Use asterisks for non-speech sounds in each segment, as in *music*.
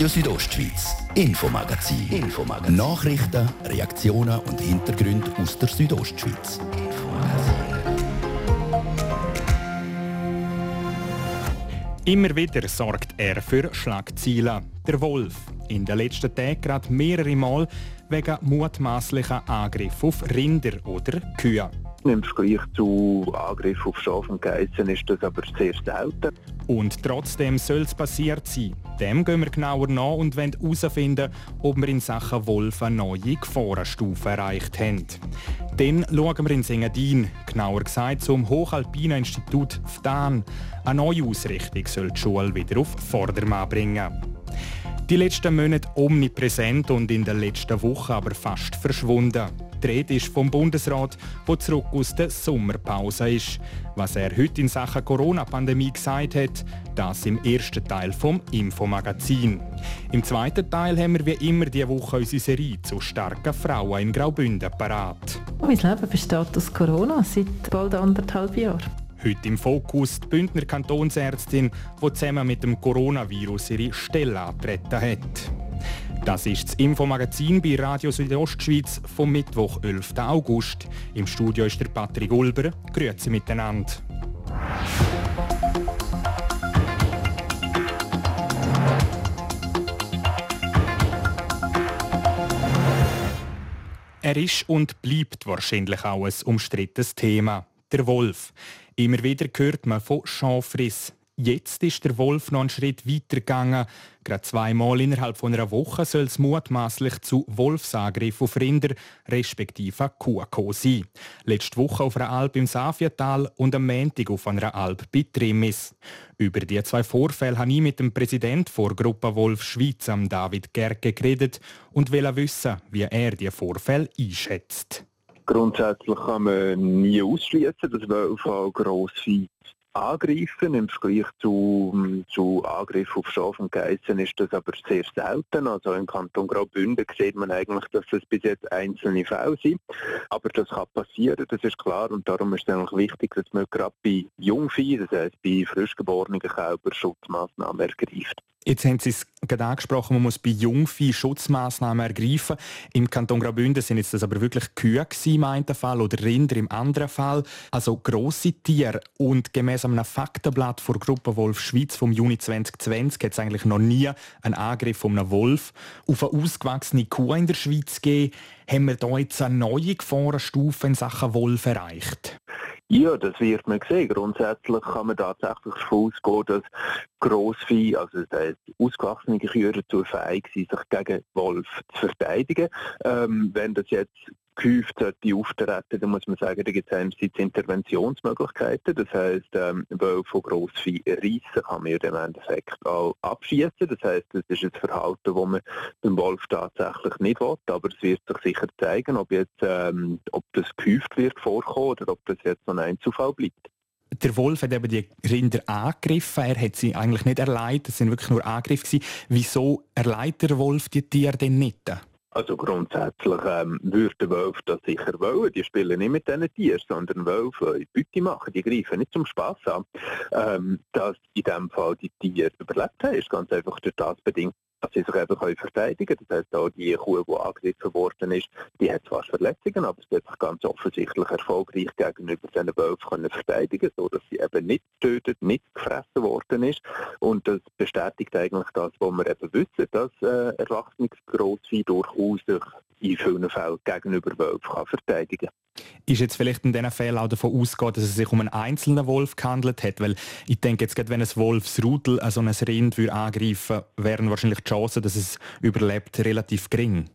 Radio Südostschweiz, Infomagazin. Infomagazin. Nachrichten, Reaktionen und Hintergründe aus der Südostschweiz. Immer wieder sorgt er für Schlagzeilen. Der Wolf. In den letzten Tagen gerade mehrere Mal wegen mutmaßlicher Angriffe auf Rinder oder Kühe. Im Vergleich zu Angriffen auf Schafe und Geissen ist das aber sehr selten. Und trotzdem soll es passiert sein. Dem gehen wir genauer nach und wollen herausfinden, ob wir in Sachen Wolf eine neue Gefahrenstufe erreicht haben. Dann schauen wir in Engadin, genauer gesagt zum Hochalpinen Institut FDAN. Eine neue Ausrichtung soll die Schule wieder auf Vordermann bringen. Die letzten Monate omnipräsent und in der letzten Woche aber fast verschwunden. Die Rede ist vom Bundesrat, der zurück aus der Sommerpause ist. Was er heute in Sachen Corona-Pandemie gesagt hat, das im ersten Teil vom Infomagazin. Im zweiten Teil haben wir wie immer diese Woche unsere Serie zu starken Frauen in Graubünden parat. Mein Leben besteht aus Corona seit bald anderthalb Jahren. Heute im Fokus die Bündner Kantonsärztin, die zusammen mit dem Coronavirus ihre Stelle antreten hat. Das ist das Infomagazin bei Radio Südostschweiz vom Mittwoch, 11. August. Im Studio ist der Patrick Ulber. Grüezi miteinander. Er ist und bleibt wahrscheinlich auch ein umstrittenes Thema. Der Wolf. Immer wieder hört man von Schafriss. Jetzt ist der Wolf noch einen Schritt weiter gegangen. Gerade zweimal innerhalb von einer Woche soll es mutmaßlich zu Wolfsangriffen auf Rinder respektive Kuh sein. Letzte Woche auf einer Alp im Safiatal und am Montag auf einer Alp bei Trimis. Über die zwei Vorfälle habe ich mit dem Präsidenten der Gruppe Wolf Schweiz, David Gerke, geredet und will wissen, wie er die Vorfälle einschätzt. Grundsätzlich kann man nie ausschließen, dass Wölfe Grossvieh angreifen. Im Vergleich zu, zu Angriffen auf Schafe und Geissen ist das aber sehr selten. Also im Kanton Graubünden sieht man eigentlich, dass es bis jetzt einzelne Fälle sind. Aber das kann passieren, das ist klar. Und darum ist es eigentlich wichtig, dass man gerade bei Jungvieh, das heißt bei frischgeborenen Kälbern, Schutzmaßnahmen ergreift. Jetzt haben Sie es gerade angesprochen, man muss bei Jungvieh Schutzmaßnahmen ergreifen. Im Kanton Graubünden sind jetzt das aber wirklich Kühe im einen Fall oder Rinder im anderen Fall. Also grosse Tiere. Und gemäß einem Faktenblatt vor Gruppe Wolf Schweiz vom Juni 2020 hat es eigentlich noch nie einen Angriff von einem Wolf auf eine ausgewachsene Kuh in der Schweiz gegeben. Haben wir da jetzt eine neue Gefahrenstufe in Sachen Wolf erreicht? Ja, das wird man sehen. Grundsätzlich kann man tatsächlich davon ausgehen, dass Grossvieh, also das heißt ausgewachsene Kühe dazu fähig sind, sich gegen Wolf zu verteidigen. Ähm, wenn das jetzt gehäuft sollte auftreten, dann muss man sagen, da gibt es einerseits Interventionsmöglichkeiten. Das heisst, ähm, weil von Grossvieh reissen kann man im Endeffekt auch abschießen. Das heisst, das ist ein Verhalten, das man beim Wolf tatsächlich nicht will. Aber es wird sich sicher zeigen, ob, jetzt, ähm, ob das gehäuft wird vorkommen oder ob das jetzt so ein Einzelfall bleibt. Der Wolf hat eben die Rinder angegriffen. Er hat sie eigentlich nicht erleidet. Es sind wirklich nur Angriffe. Wieso erleidet der Wolf die Tiere denn nicht? Also grundsätzlich ähm, würde Wölfe das sicher wollen. Die spielen nicht mit diesen Tieren, sondern Wölfe Beute machen. Die greifen nicht zum Spass an. Ähm, dass in diesem Fall die Tiere überlebt haben, ist ganz einfach durch das bedingt, dass sie sich eben können verteidigen können. Das heisst, auch die Kuh, die angegriffen worden ist, die hat zwar Verletzungen, aber sie hat sich ganz offensichtlich erfolgreich gegenüber diesen Wölfen können verteidigen sodass sie eben nicht getötet, nicht gefressen worden ist. Und das bestätigt eigentlich das, was wir eben wissen, dass äh, erwachsenes Grossvieh durchaus sich in vielen Fällen gegenüber Wölfen kann verteidigen ist jetzt vielleicht in diesen Fällen auch davon ausgeht, dass es sich um einen einzelnen Wolf gehandelt hat? Weil ich denke jetzt, gerade wenn ein Wolfsrudel so ein Rind würde angreifen wären wahrscheinlich die Chancen, dass es überlebt, relativ gering.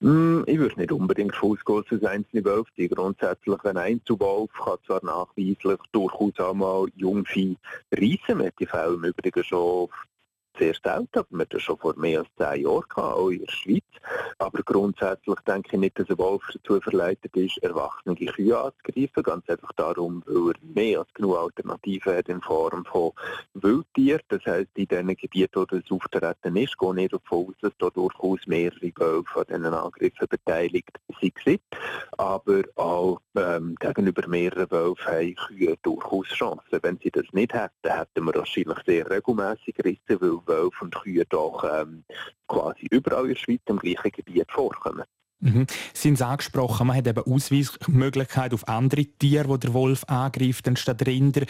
Mm, ich würde nicht unbedingt davon ausgehen, dass es einzelne Wölfe sind. Grundsätzlich ein Einzelwolf kann zwar nachweislich durchaus auch mal Jungvieh reissen. Man hat die Fälle im Übrigen schon sehr selten, aber wir das schon vor mehr als zehn Jahren gehabt, auch in der Schweiz. Aber grundsätzlich denke ich nicht, dass ein Wolf dazu verleitet ist, erwachsene Kühe anzugreifen. Ganz einfach darum, weil er mehr als genug Alternativen hat in Form von Wildtieren. Das heisst, in den Gebieten, wo das Auftreten ist, gehe nicht davon aus, dass da durchaus mehrere Wölfe an diesen Angriffen beteiligt sind. Aber auch ähm, gegenüber mehreren Wölfen haben Kühe durchaus Chancen. Wenn sie das nicht hätten, hätten wir wahrscheinlich sehr regelmäßig Risse, weil Wölfe und Kühe doch ähm, quasi überall in der Schweiz im gleichen Gebiet vorkommen. Mhm. Sie haben es angesprochen, man hat eben Ausweismöglichkeit auf andere Tiere, die der Wolf angreift, anstatt Rinder.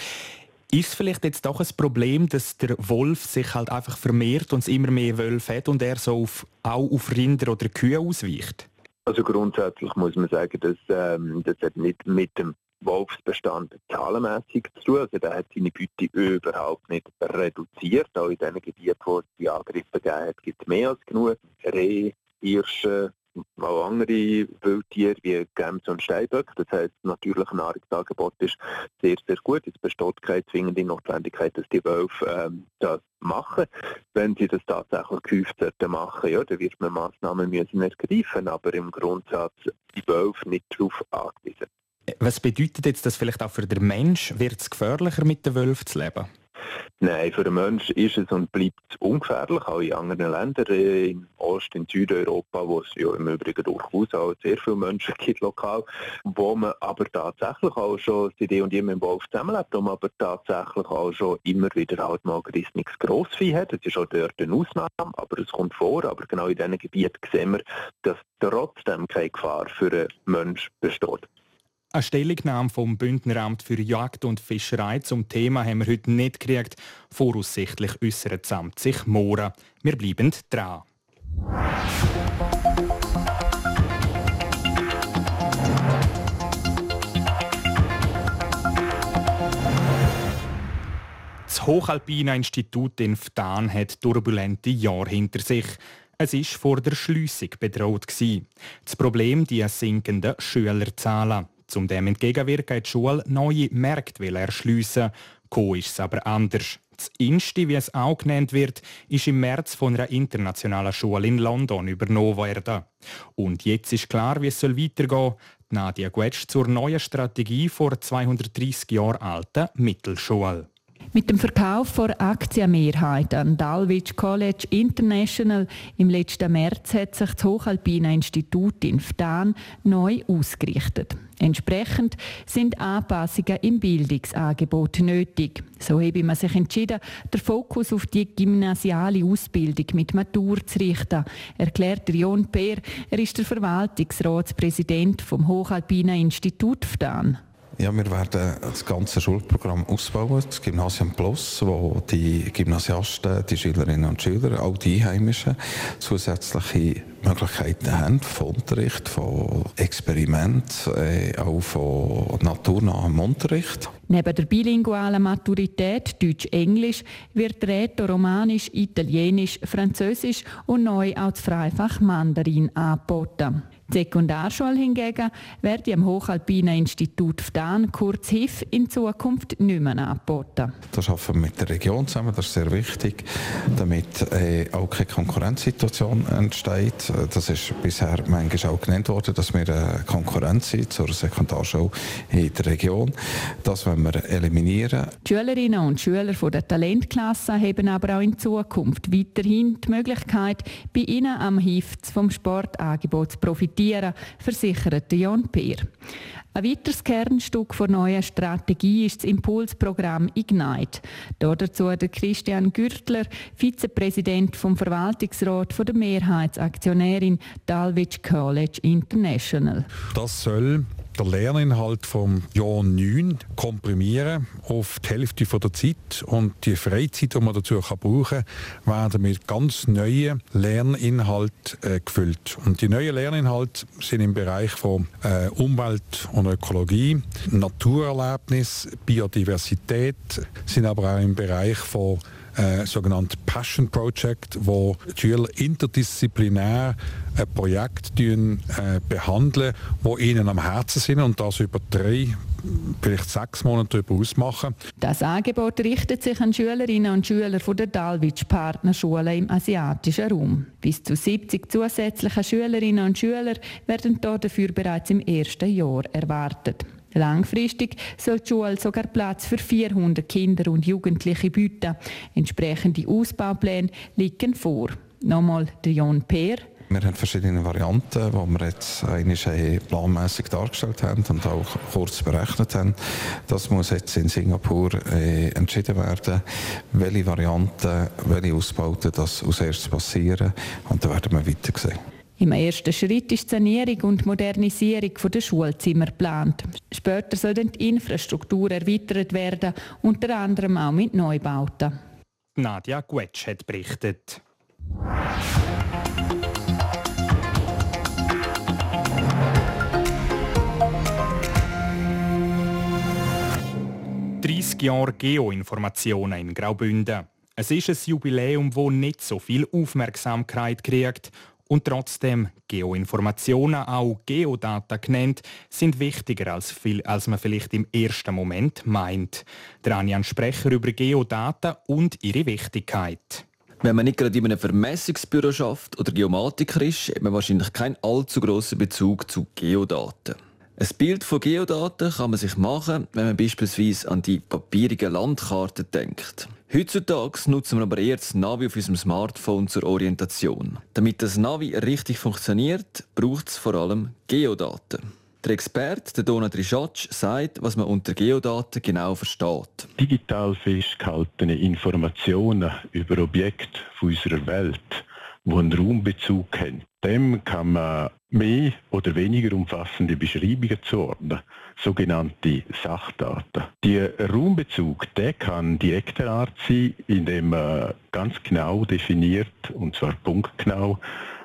Ist es vielleicht jetzt doch ein Problem, dass der Wolf sich halt einfach vermehrt und es immer mehr Wölfe hat und er so auf, auch auf Rinder oder Kühe ausweicht? Also grundsätzlich muss man sagen, dass ähm, das hat nicht mit dem Wolfsbestand zahlenmässig zu. Also der hat seine Beute überhaupt nicht reduziert. Auch in den Gebieten, wo es die Angriffe gegeben hat, gibt es mehr als genug. Reh, Hirsche, auch andere Wildtiere wie Gämse und Steinböcke. Das heißt, das natürliche Nahrungsangebot ist sehr, sehr gut. Es besteht keine zwingende Notwendigkeit, dass die Wölfe ähm, das machen. Wenn sie das tatsächlich gehäuft machen, ja, dann wird man Massnahmen müssen ergreifen, aber im Grundsatz die Wölfe nicht darauf angewiesen. Was bedeutet jetzt das vielleicht auch für den Mensch? Wird es gefährlicher, mit den Wölfen zu leben? Nein, für den Menschen ist es und bleibt es ungefährlich, auch in anderen Ländern, äh, in Ost- und Südeuropa, wo es ja im Übrigen durchaus auch sehr viele Menschen *laughs* gibt lokal, wo man aber tatsächlich auch schon seit eh und je mit dem Wolf zusammenlebt, wo man aber tatsächlich auch schon immer wieder halt mal gerissenes Grossvieh hat. Das ist auch dort eine Ausnahme, aber es kommt vor. Aber genau in diesen Gebieten sehen wir, dass trotzdem keine Gefahr für einen Menschen besteht. Eine Stellungnahme vom Bündneramt für Jagd und Fischerei zum Thema haben wir heute nicht gekriegt. Voraussichtlich äußert das Amt sich morgen. Wir bleiben dran. Das Hochalpine Institut in Ftan hat turbulente Jahre hinter sich. Es ist vor der Schliessung bedroht Das Problem die sinkenden Schülerzahlen. Um dem entgegenwirken hat die Schule neue Märkte erschliessen. Co ist es aber anders. Das Insti, wie es auch genannt wird, ist im März von einer internationalen Schule in London übernommen worden. Und jetzt ist klar, wie es weitergehen soll. Nadia Guetsch zur neuen Strategie vor 230 Jahren alten Mittelschule. Mit dem Verkauf der Aktienmehrheit an Dalwich College International im letzten März hat sich das Hochalpine Institut in Ftan neu ausgerichtet. Entsprechend sind Anpassungen im Bildungsangebot nötig. So habe man sich entschieden, den Fokus auf die gymnasiale Ausbildung mit Matur zu richten, erklärt Jon Peer. Er ist der Verwaltungsratspräsident vom Hochalpine Institut Ftan. Ja, wir werden das ganze Schulprogramm ausbauen, das Gymnasium Plus, wo die Gymnasiasten, die Schülerinnen und Schüler, auch die Einheimischen, zusätzliche Möglichkeiten haben von Unterricht, von Experiment, äh, auch von naturnahem Unterricht. Neben der bilingualen Maturität Deutsch-Englisch wird Reto Romanisch, Italienisch, Französisch und neu auch das Freifach Mandarin angeboten. Die Sekundarschule hingegen werde am Hochalpinen Institut Fdan, kurz HIF, in Zukunft nicht mehr angeboten. Das arbeiten wir mit der Region zusammen, das ist sehr wichtig, damit äh, auch keine Konkurrenzsituation entsteht. Das ist bisher manchmal auch genannt worden, dass wir eine Konkurrenz sind zur Sekundarschule in der Region. Das wollen wir eliminieren. Die Schülerinnen und Schüler von der Talentklasse haben aber auch in Zukunft weiterhin die Möglichkeit, bei ihnen am HIF vom Sportangebot zu profitieren profitieren, versichert Jon Peer. Ein weiteres Kernstück der neuen Strategie ist das Impulsprogramm Ignite. Dazu der Christian Gürtler, Vizepräsident vom Verwaltungsrat der Mehrheitsaktionärin Dalwich College International. Das soll der Lerninhalt vom Jahr 9 komprimieren auf die Hälfte der Zeit und die Freizeit, die man dazu brauchen kann, werden mit ganz neuen Lerninhalten äh, gefüllt. Und die neuen Lerninhalte sind im Bereich von äh, Umwelt und Ökologie, Naturerlebnis, Biodiversität, sind aber auch im Bereich von äh, sogenannte Passion Project, wo Schüler interdisziplinär ein Projekt äh, behandeln, wo ihnen am Herzen sind und das über drei vielleicht sechs Monate darüber ausmachen. Das Angebot richtet sich an Schülerinnen und Schüler von der Dalwich Partnerschule im asiatischen Raum. Bis zu 70 zusätzliche Schülerinnen und Schüler werden dafür bereits im ersten Jahr erwartet. Langfristig soll die Schule sogar Platz für 400 Kinder und Jugendliche bieten. Entsprechende Ausbaupläne liegen vor. Nochmal der Jon Peer. Wir haben verschiedene Varianten, die wir jetzt eigentlich planmäßig dargestellt haben und auch kurz berechnet haben. Das muss jetzt in Singapur äh, entschieden werden, welche Varianten, welche Ausbauten das als erstes passieren und dann werden wir weiter sehen. Im ersten Schritt ist die Sanierung und Modernisierung der Schulzimmer geplant. Später soll die Infrastruktur erweitert werden, unter anderem auch mit Neubauten. Nadja Guetsch hat berichtet. Jahre Geoinformationen in Graubünden. Es ist ein Jubiläum, das nicht so viel Aufmerksamkeit kriegt und trotzdem Geoinformationen, auch Geodaten genannt, sind wichtiger als, viel, als man vielleicht im ersten Moment meint. Der Anjan Sprecher über Geodaten und ihre Wichtigkeit. Wenn man nicht gerade in einem Vermessungsbüro schafft oder Geomatiker ist, hat man wahrscheinlich keinen allzu grossen Bezug zu Geodaten. Ein Bild von Geodaten kann man sich machen, wenn man beispielsweise an die papierigen Landkarten denkt. Heutzutage nutzen wir aber eher das Navi auf unserem Smartphone zur Orientation. Damit das Navi richtig funktioniert, braucht es vor allem Geodaten. Der Experte, der Donat Rischatsch, sagt, was man unter Geodaten genau versteht. Digital festgehaltene Informationen über Objekte unserer Welt, die einen Raumbezug haben, dem kann man mehr oder weniger umfassende Beschreibungen zuordnen, sogenannte Sachdaten. Der Raumbezug der kann direkter Art sein, indem man ganz genau definiert, und zwar punktgenau,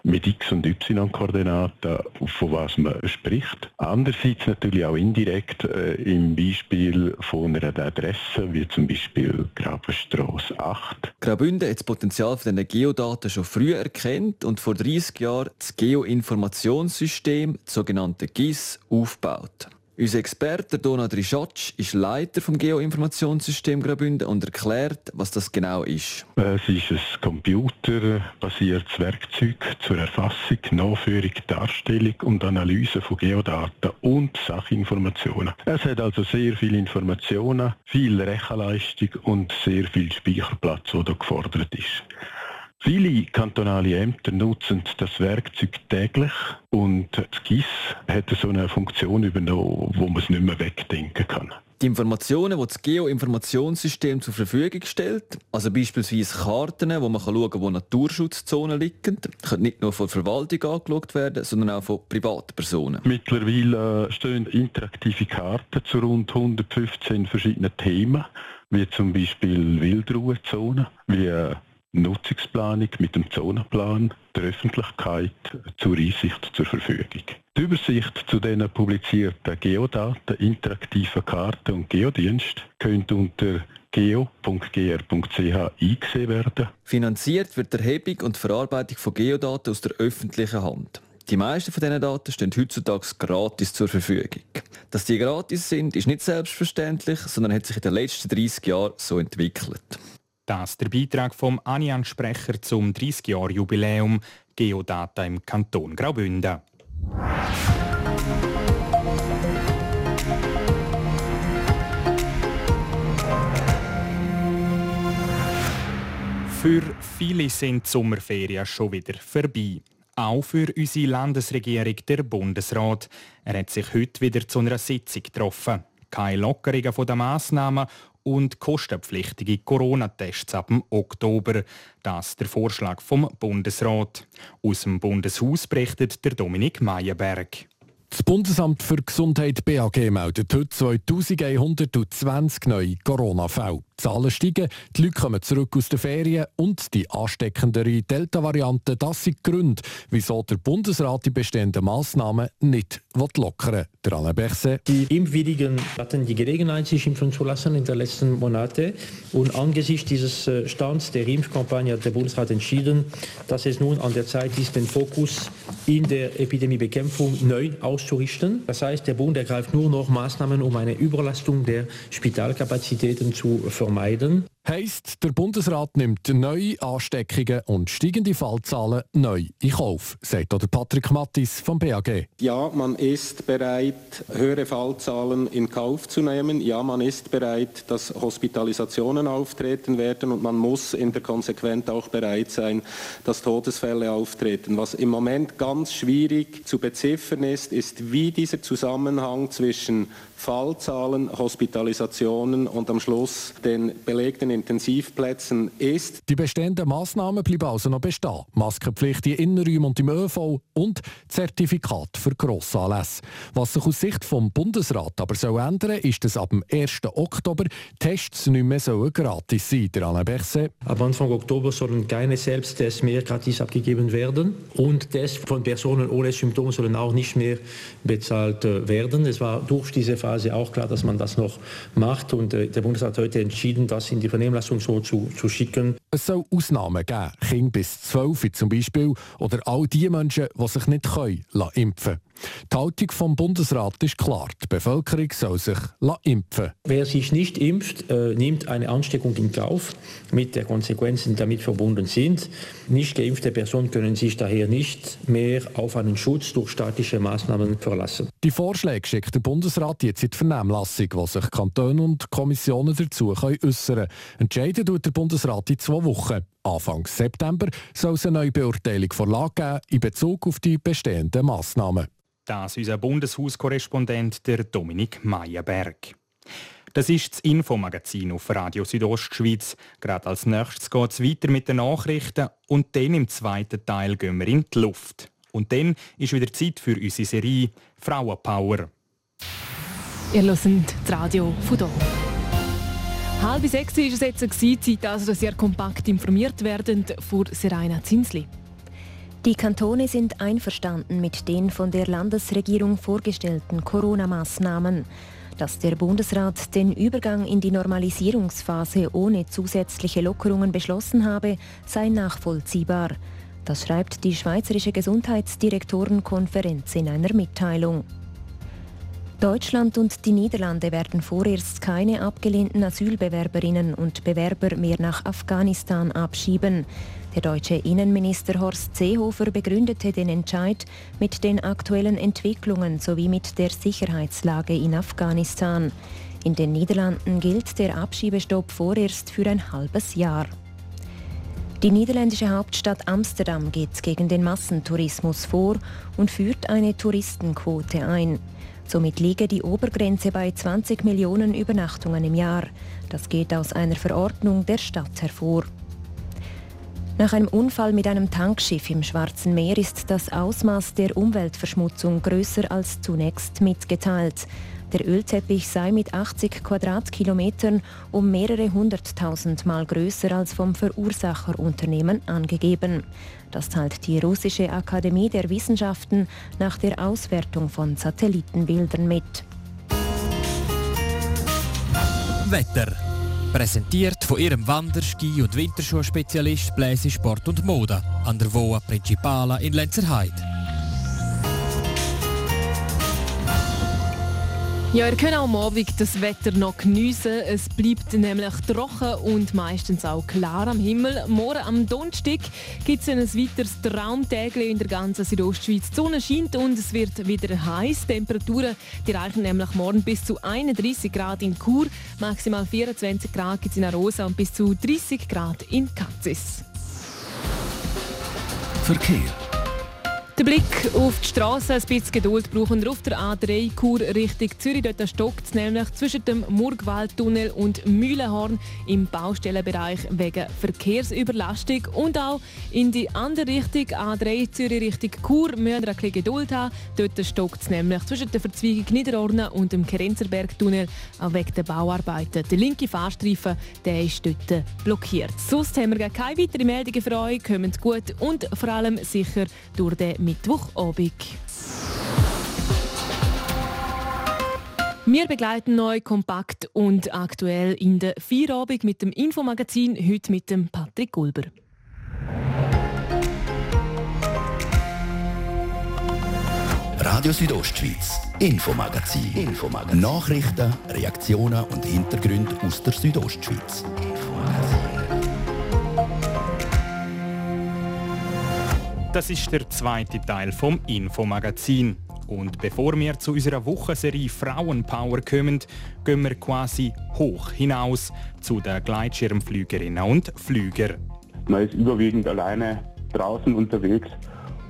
mit X- und Y-Koordinaten, von was man spricht. Andererseits natürlich auch indirekt äh, im Beispiel von einer Adresse, wie zum Beispiel Grabenstrasse 8. Graubünden hat das Potenzial von diesen Geodaten schon früh erkannt und vor 30 Jahren das Geoinformationssystem, das sogenannte GIS, aufgebaut. Unser Experte Donat Rischatsch ist Leiter vom Geoinformationssystem Graubünden und erklärt, was das genau ist. Es ist ein computerbasiertes Werkzeug zur Erfassung, Nachführung, Darstellung und Analyse von Geodaten und Sachinformationen. Es hat also sehr viele Informationen, viel Rechenleistung und sehr viel Speicherplatz, der gefordert ist. Viele kantonale Ämter nutzen das Werkzeug täglich und das GIS hat so eine Funktion übernommen, wo man es nicht mehr wegdenken kann. Die Informationen, die das Geoinformationssystem zur Verfügung stellt, also beispielsweise Karten, wo man schauen kann, wo Naturschutzzonen liegen, können nicht nur von der Verwaltung angeschaut werden, sondern auch von Privatpersonen. Mittlerweile stehen interaktive Karten zu rund 115 verschiedenen Themen, wie zum Beispiel Wildruhezonen, wie Nutzungsplanung mit dem Zonenplan der Öffentlichkeit zur Einsicht zur Verfügung. Die Übersicht zu den publizierten Geodaten, interaktiven Karten und Geodienst könnte unter geo.gr.ch eingesehen werden. Finanziert wird die Erhebung und Verarbeitung von Geodaten aus der öffentlichen Hand. Die meisten von diesen Daten stehen heutzutage gratis zur Verfügung. Dass die gratis sind, ist nicht selbstverständlich, sondern hat sich in den letzten 30 Jahren so entwickelt. Das der Beitrag vom Anian-Sprecher zum 30-Jahr-Jubiläum Geodata im Kanton Graubünden. Für viele sind die Sommerferien schon wieder vorbei. Auch für unsere Landesregierung, der Bundesrat. Er hat sich heute wieder zu einer Sitzung getroffen. Keine Lockerungen der Massnahmen und kostenpflichtige Corona-Tests ab dem Oktober. Das ist der Vorschlag vom Bundesrat. Aus dem Bundeshaus berichtet der Dominik Meyerberg. Das Bundesamt für Gesundheit BAG meldet heute 2120 neue Corona-Fälle. Die Zahlen steigen, die Leute kommen zurück aus den Ferien und die ansteckendere Delta-Variante, das sind die Gründe, wieso der Bundesrat die bestehenden Massnahmen nicht lockern will. Der Alain Berset. Die Impfwilligen hatten die Gelegenheit, sich impfen zu lassen in den letzten Monaten. Und angesichts dieses äh, Stands der Impfkampagne hat der Bundesrat entschieden, dass es nun an der Zeit ist, den Fokus in der Epidemiebekämpfung neu auszurichten. Das heißt, der Bund ergreift nur noch Maßnahmen, um eine Überlastung der Spitalkapazitäten zu vermeiden. Heißt, der Bundesrat nimmt neue Ansteckungen und steigende Fallzahlen neu in Kauf, sagt der Patrick Mattis vom BAG. Ja, man ist bereit, höhere Fallzahlen in Kauf zu nehmen. Ja, man ist bereit, dass Hospitalisationen auftreten werden und man muss in der Konsequenz auch bereit sein, dass Todesfälle auftreten. Was im Moment ganz schwierig zu beziffern ist, ist, wie dieser Zusammenhang zwischen Fallzahlen, Hospitalisationen und am Schluss den belegten Intensivplätzen ist. Die bestehenden Massnahmen bleiben also noch bestehen. Maskenpflicht in Innenräumen und im ÖV und Zertifikat für Grossanlässe. Was sich aus Sicht vom Bundesrat aber soll ändern, ist, dass ab dem 1. Oktober Tests nicht mehr sollen gratis sein der Alain Berset. Ab Anfang Oktober sollen keine Selbsttests mehr gratis abgegeben werden und Tests von Personen ohne Symptome sollen auch nicht mehr bezahlt äh, werden. Es war durch diese Phase auch klar, dass man das noch macht und äh, der Bundesrat hat heute entschieden, das in die Vernehmlassung so zu, zu schicken. Es soll Ausnahmen geben, Kinder bis 12 zum Beispiel oder all die Menschen, die sich nicht können, impfen. Die Haltung vom Bundesrat ist klar. Die Bevölkerung soll sich impfen Wer sich nicht impft, äh, nimmt eine Ansteckung in Kauf mit den Konsequenzen, die damit verbunden sind. Nicht geimpfte Personen können sich daher nicht mehr auf einen Schutz durch staatliche Maßnahmen verlassen. Die Vorschläge schickt der Bundesrat jetzt in die Vernehmlassung, wo sich Kantone und Kommissionen dazu äußern können. Entscheiden tut der Bundesrat in zwei Wochen. Anfang September soll es eine neue Beurteilung von Lage geben in Bezug auf die bestehenden Massnahmen. Das ist unser Bundeshauskorrespondent der Dominik Meyerberg. Das ist das Infomagazin auf Radio Südostschweiz. Gerade als nächstes geht es weiter mit den Nachrichten und dann im zweiten Teil gehen wir in die Luft. Und dann ist wieder Zeit für unsere Serie Frauenpower. Ihr hört das Radio von hier. Halb sechs war es jetzt, Zeit also, ihr kompakt informiert werdet vor Serena Zinsli. Die Kantone sind einverstanden mit den von der Landesregierung vorgestellten Corona-Maßnahmen. Dass der Bundesrat den Übergang in die Normalisierungsphase ohne zusätzliche Lockerungen beschlossen habe, sei nachvollziehbar. Das schreibt die Schweizerische Gesundheitsdirektorenkonferenz in einer Mitteilung. Deutschland und die Niederlande werden vorerst keine abgelehnten Asylbewerberinnen und Bewerber mehr nach Afghanistan abschieben. Der deutsche Innenminister Horst Seehofer begründete den Entscheid mit den aktuellen Entwicklungen sowie mit der Sicherheitslage in Afghanistan. In den Niederlanden gilt der Abschiebestopp vorerst für ein halbes Jahr. Die niederländische Hauptstadt Amsterdam geht gegen den Massentourismus vor und führt eine Touristenquote ein. Somit liege die Obergrenze bei 20 Millionen Übernachtungen im Jahr. Das geht aus einer Verordnung der Stadt hervor. Nach einem Unfall mit einem Tankschiff im Schwarzen Meer ist das Ausmaß der Umweltverschmutzung größer als zunächst mitgeteilt. Der Ölteppich sei mit 80 Quadratkilometern um mehrere hunderttausend Mal größer als vom Verursacherunternehmen angegeben. Das teilt die russische Akademie der Wissenschaften nach der Auswertung von Satellitenbildern mit. Wetter Präsentiert von ihrem Wander-, Ski- und Winterschuhspezialist Bläse Sport und Mode an der Voa Principala in Lenzerheide. Ja, ihr könnt auch am Abend das Wetter noch geniessen. Es bleibt nämlich trocken und meistens auch klar am Himmel. Morgen am Donnerstag gibt es ein weiteres Traumtag in der ganzen Südostschweiz. Die Sonne scheint und es wird wieder heiß. Temperaturen die reichen nämlich morgen bis zu 31 Grad in Chur, maximal 24 Grad in Arosa und bis zu 30 Grad in Katzis. Verkehr der Blick auf die Straße, ein bisschen Geduld brauchen wir auf der A3 Kur Richtung Zürich. Dort stockt es nämlich zwischen dem Murgwaldtunnel und Mühlenhorn im Baustellenbereich wegen Verkehrsüberlastung. Und auch in die andere Richtung, A3 Zürich Richtung Chur, müssen wir ein bisschen Geduld haben. Dort stockt es nämlich zwischen der Verzweigung Niederorne und dem Kerenzerbergtunnel wegen der Bauarbeiten. Der linke Fahrstreifen der ist dort blockiert. Sonst haben wir keine weiteren Meldungen für euch. Kommt gut und vor allem sicher durch den Mittwochabend. Wir begleiten euch kompakt und aktuell in der Feierabend mit dem Infomagazin, heute mit dem Patrick Gulber. Radio Südostschweiz, Infomagazin. Infomagazin. Nachrichten, Reaktionen und Hintergründe aus der Südostschweiz. Info. Das ist der zweite Teil vom Infomagazin. Und bevor wir zu unserer Wochenserie Frauenpower kommen, gehen wir quasi hoch hinaus zu den Gleitschirmflügerinnen und Flüger. Man ist überwiegend alleine draußen unterwegs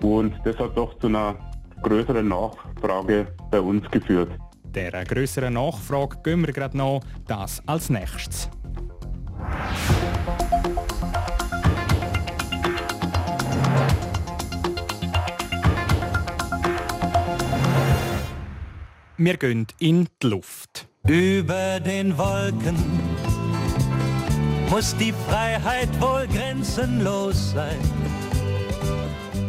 und das hat doch zu einer größeren Nachfrage bei uns geführt. Der größeren Nachfrage gehen wir gerade noch, das als nächstes. Wir gehen in die Luft. Über den Wolken muss die Freiheit wohl grenzenlos sein.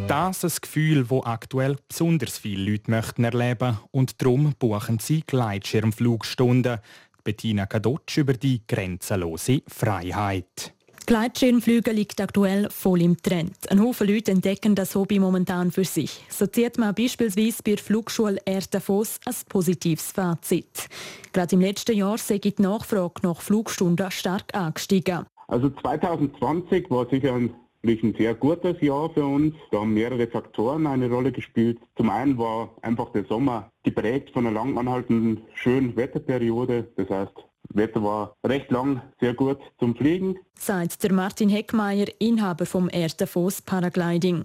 Das ist ein Gefühl, das aktuell besonders viele Leute möchten erleben und darum buchen sie Gleitschirmflugstunden. Bettina Kadotsch über die grenzenlose Freiheit. Gleitschirmflüge liegt aktuell voll im Trend. Ein Haufen Leute entdecken das Hobby momentan für sich. So zieht man beispielsweise bei der Flugschule Erdafos ein positives Fazit. Gerade im letzten Jahr sei die Nachfrage nach Flugstunden stark angestiegen. Also 2020 war sicher ein ein sehr gutes Jahr für uns. Da haben mehrere Faktoren eine Rolle gespielt. Zum einen war einfach der Sommer geprägt von einer lang anhaltenden schönen Wetterperiode. Das heißt, Wetter war recht lang sehr gut zum Fliegen. Sagt der Martin Heckmeier, Inhaber vom Erdafos Paragliding.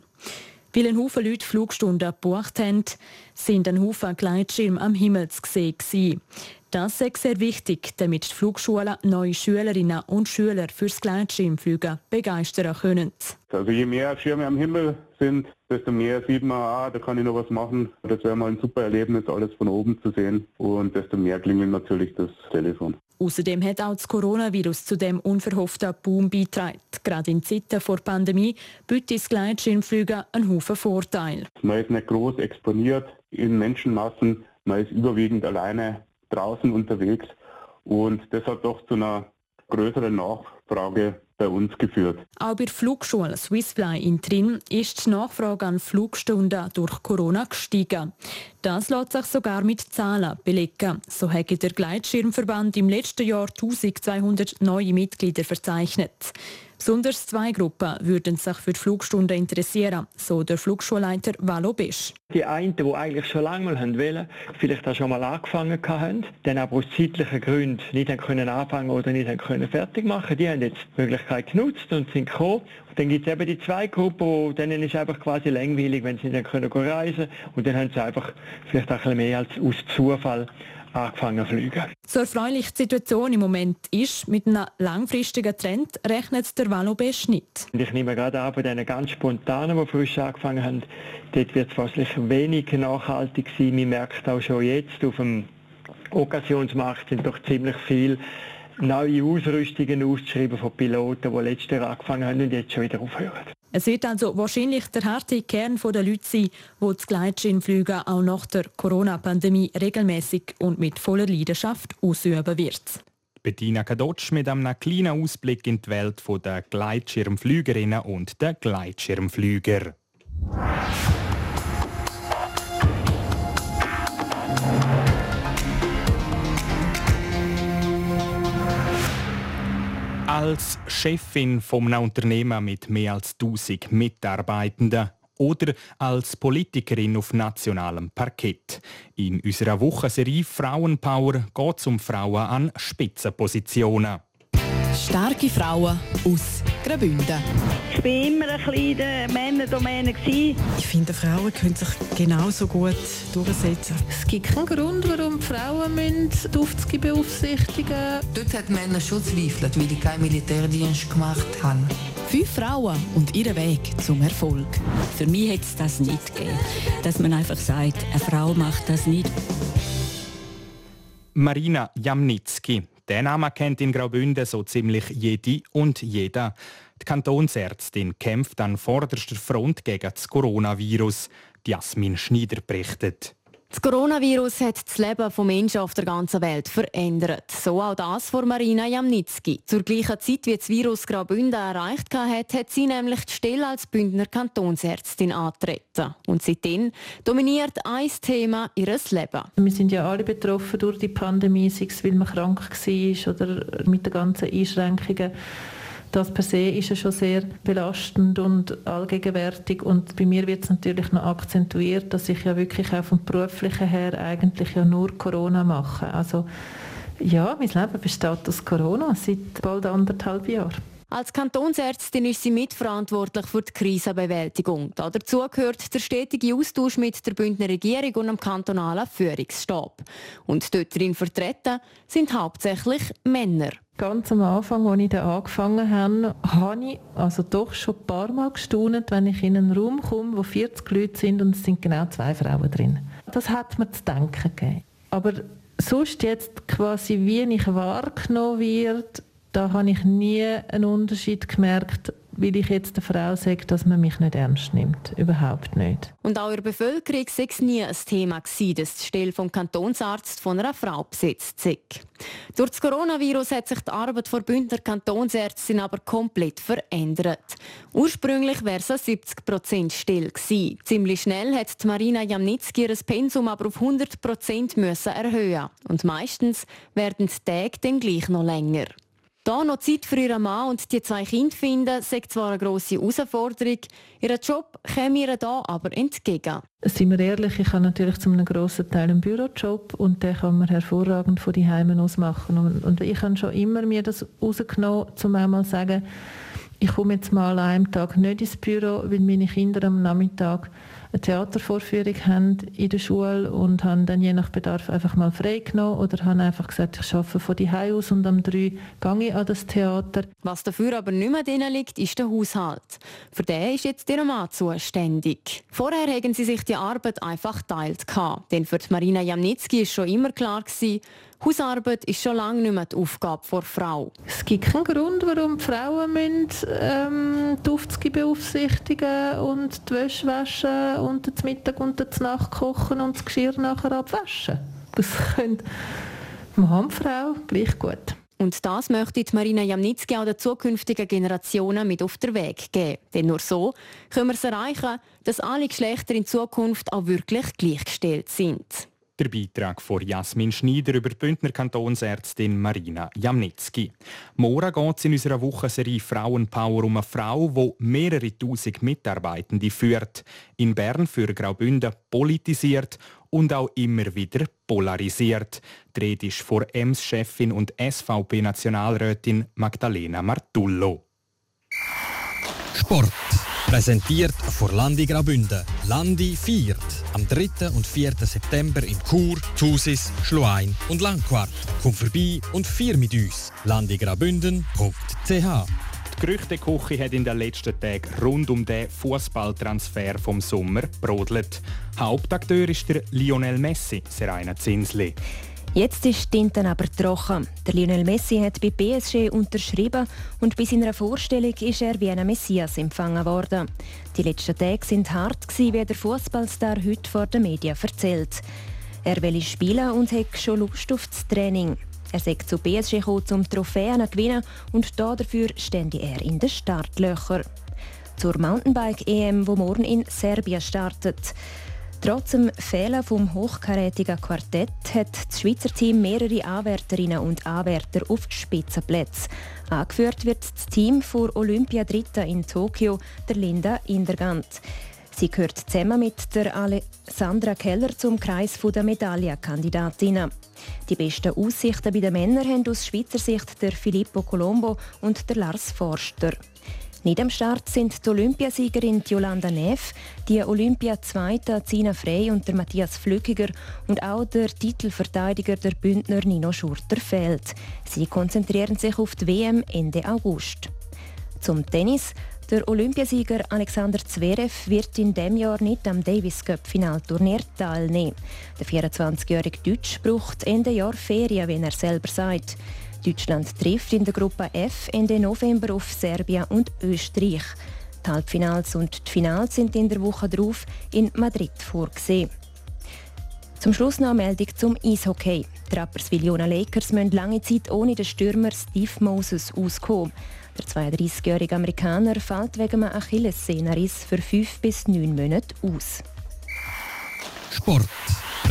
Weil ein Haufen Leute Flugstunden gebucht haben, sind ein Haufen Gleitschirme am Himmel zu sehen. Das ist sehr wichtig, damit die Flugschulen neue Schülerinnen und Schüler fürs Gleitschirmfliegen begeistern können. Also je mehr Schirme am Himmel sind, desto mehr sieht man, ah, da kann ich noch was machen. Das wäre mal ein super Erlebnis, alles von oben zu sehen. Und desto mehr klingelt natürlich das Telefon. Außerdem hat auch das Coronavirus zu dem unverhofften Boom beigetragen. Gerade in Zeiten vor der Pandemie bietet das Gleitschirmfliegen einen Haufen Vorteil. Man ist nicht groß exponiert in Menschenmassen, man ist überwiegend alleine draußen unterwegs und das hat doch zu einer größeren Nachfrage bei uns geführt. Auch bei der Flugschule Swissfly in Trin ist die Nachfrage an Flugstunden durch Corona gestiegen. Das lässt sich sogar mit Zahlen belegen. So hat der Gleitschirmverband im letzten Jahr 1200 neue Mitglieder verzeichnet. Besonders zwei Gruppen würden sich für die Flugstunden interessieren, so der Flugschulleiter Valo Bisch. Die einen, die eigentlich schon lange mal wollen, vielleicht auch schon mal angefangen haben, dann aber aus zeitlichen Gründen nicht können anfangen oder nicht können fertig machen, die haben jetzt die Möglichkeit genutzt und sind gekommen. Und dann gibt es eben die zwei Gruppen, denen ist einfach quasi langweilig, wenn sie nicht können reisen können und dann haben sie einfach vielleicht auch ein bisschen mehr als aus Zufall angefangen zu fliegen. So erfreulich die Situation im Moment ist, mit einem langfristigen Trend rechnet der Valobesch nicht. Ich nehme gerade an, bei diesen ganz spontanen, die frisch angefangen haben, dort wird es wahrscheinlich wenig nachhaltig sein. Man merkt auch schon jetzt, auf dem Occasionsmarkt sind doch ziemlich viele neue Ausrüstungen auszuschreiben von Piloten, die letztes Jahr angefangen haben und jetzt schon wieder aufhören. Es wird also wahrscheinlich der harte Kern der Leute sein, die das Gleitschirmfliegen auch nach der Corona-Pandemie regelmäßig und mit voller Leidenschaft ausüben wird. Bettina Kadotsch mit einem kleinen Ausblick in die Welt der Gleitschirmflügerinnen und der Gleitschirmflüger. Als Chefin von einem Unternehmen mit mehr als 1000 Mitarbeitenden oder als Politikerin auf nationalem Parkett. In unserer Wochenserie Frauenpower geht es um Frauen an Spitzenpositionen. Starke Frauen aus Graubünden. Ich war immer ein der Männerdomäne. Ich finde, Frauen können sich genauso gut durchsetzen. Es gibt keinen Grund, warum Frauen die Aufzüge beaufsichtigen Dort hat Männer schon zweifelt, weil die keinen Militärdienst gemacht haben. Fünf Frauen und ihren Weg zum Erfolg. Für mich hätte es das nicht gegeben, dass man einfach sagt, eine Frau macht das nicht. Marina Jamnitzki. Den Namen kennt in Graubünden so ziemlich jede und jeder. Die Kantonsärztin kämpft an vorderster Front gegen das Coronavirus. Jasmin Schneider berichtet. Das Coronavirus hat das Leben von Menschen auf der ganzen Welt verändert. So auch das von Marina Jamnitzki. Zur gleichen Zeit, wie das Virus Graubünden erreicht hat, hat sie nämlich die Stelle als Bündner Kantonsärztin antreten. Und seitdem dominiert ein Thema ihres Leben. Wir sind ja alle betroffen durch die Pandemie, sei es, weil man krank war oder mit den ganzen Einschränkungen das per se ist ja schon sehr belastend und allgegenwärtig und bei mir wird es natürlich noch akzentuiert, dass ich ja wirklich auch vom beruflichen her eigentlich ja nur Corona mache. Also ja, mein Leben besteht aus Corona seit bald anderthalb Jahren. Als Kantonsärztin ist sie mitverantwortlich für die Krisenbewältigung. Dazu gehört der stetige Austausch mit der Bündner Regierung und dem kantonalen Führungsstab. Und dort drin vertreten sind hauptsächlich Männer. Ganz am Anfang, als ich da angefangen habe, habe ich also doch schon ein paar Mal gestaunt, wenn ich in einen Raum komme, wo 40 Leute sind und es sind genau zwei Frauen drin. Das hat mir zu denken gegeben. Aber sonst jetzt quasi, wie ich wahrgenommen werde, da habe ich nie einen Unterschied gemerkt, weil ich jetzt der Frau sage, dass man mich nicht ernst nimmt. Überhaupt nicht. Und auch in Bevölkerung war es nie ein Thema, gewesen, dass die Stelle vom Kantonsarzt von einer Frau besetzt ist. Durch das Coronavirus hat sich die Arbeit der Bündner Kantonsärztin aber komplett verändert. Ursprünglich wäre es 70% still gewesen. Ziemlich schnell hat Marina Jamnitzki ihr Pensum aber auf 100% müssen erhöhen. Und meistens werden die Tage dann gleich noch länger. Da noch Zeit für ihren Mann und die zwei Kinder finden, sagt zwar eine grosse Herausforderung. Ihren Job käme ihr da aber entgegen. Sind wir ehrlich, ich habe natürlich zu einem grossen Teil einen Bürojob und den kann man hervorragend von die Heimen aus machen. Und, und ich habe schon immer mir das rausgenommen, um einmal zu sagen, ich komme jetzt mal an einem Tag nicht ins Büro, weil meine Kinder am Nachmittag eine Theatervorführung haben in der Schule und haben dann je nach Bedarf einfach mal frei genommen oder haben einfach gesagt, ich arbeite von die aus und am 3 gehe ich an das Theater. Was dafür aber nicht mehr drin liegt, ist der Haushalt. Für den ist jetzt ihr Mann zuständig. Vorher haben sie sich die Arbeit einfach geteilt. Denn für Marina Jamnitzki ist schon immer klar gewesen, Hausarbeit ist schon lange nicht mehr die Aufgabe der Frau. Es gibt keinen Grund, warum die Frauen müssen, ähm, die Aufzüge beaufsichtigen und die Wäsche waschen und den Mittag und den Nacht kochen und das Geschirr nachher abwaschen. Das können Mann und Frau gleich gut. Und das möchte Marina Jamnitzki auch den zukünftigen Generationen mit auf den Weg geben. Denn nur so können wir es erreichen, dass alle Geschlechter in Zukunft auch wirklich gleichgestellt sind. Der Beitrag von Jasmin Schneider über die Bündner Kantonsärztin Marina Jamnitzki. Morgen geht es in unserer Wochenserie Frauenpower um eine Frau, die mehrere tausend Mitarbeitende führt. In Bern für Graubünden politisiert und auch immer wieder polarisiert. Die Rede ist vor EMS-Chefin und SVP-Nationalrätin Magdalena Martullo. Sport. Präsentiert von Landi Graubünden. Landi feiert am 3. und 4. September in Chur, Thusis, Schluein und Langquart. Komm vorbei und feier mit uns. landigraubünden.ch Die Gerüchteküche hat in den letzten Tagen rund um den Fußballtransfer vom Sommer brodelt. Hauptakteur ist der Lionel Messi, Serena Zinsli. Jetzt ist die aber trocken. Der Lionel Messi hat bei PSG unterschrieben und bei seiner Vorstellung ist er wie ein Messias empfangen worden. Die letzten Tage sind hart gewesen, wie der Fußballstar heute vor den Medien erzählt. Er will spielen und hat schon Lust auf das Training. Er sagt zu PSG gekommen, um Trophäen zu gewinnen und dafür stände er in den Startlöchern. Zur Mountainbike-EM, wo morgen in Serbien startet. Trotz dem Fehlen vom hochkarätigen Quartett hat das Schweizer Team mehrere Anwärterinnen und Anwärter auf Spitzenplätze. Angeführt wird das Team vor Olympia Dritter in Tokio, der Linda Indergant. Sie gehört zusammen mit der Alessandra Keller zum Kreis der Medaillenkandidatinnen. Die besten Aussichten bei den Männern haben aus Schweizer Sicht der Filippo Colombo und der Lars Forster. Nicht am Start sind die Olympiasiegerin Jolanda Neff, die Olympia-Zweite Zina Frey und der Matthias Flückiger und auch der Titelverteidiger der Bündner Nino Schurter fehlt. Sie konzentrieren sich auf die WM Ende August. Zum Tennis. Der Olympiasieger Alexander Zverev wird in diesem Jahr nicht am Davis Cup Finalturnier teilnehmen. Der 24-jährige Deutsch braucht Ende Jahr Ferien, wie er selber sagt. Deutschland trifft in der Gruppe F Ende November auf Serbien und Österreich. Die Halbfinals und die Finals sind in der Woche darauf in Madrid vorgesehen. Zum Schluss noch eine Meldung zum Eishockey. Die Rapperswil Jona Lakers müssen lange Zeit ohne den Stürmer Steve Moses auskommen. Der 32-jährige Amerikaner fällt wegen einem Achillessehnenriss für fünf bis neun Monate aus. Sport.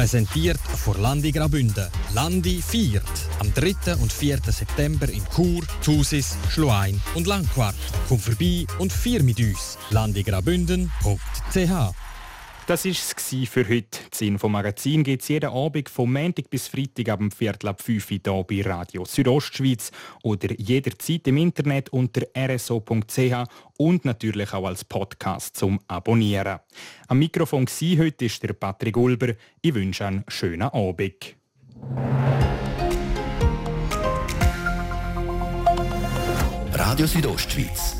Präsentiert von Landi Grabünde. Landi viert. Am 3. und 4. September in Chur, Thusis, Schluein und Langquart. Komm vorbei und vier mit uns. landigrabünden.ch das war es für heute. Das Infomagazin gibt es jeden Abend vom Montag bis Freitag ab dem Viertel ab 5 Uhr hier bei Radio Südostschweiz oder jederzeit im Internet unter rso.ch und natürlich auch als Podcast zum Abonnieren. Am Mikrofon heute ist der Patrick Ulber. Ich wünsche einen schönen Abend. Radio Südostschweiz,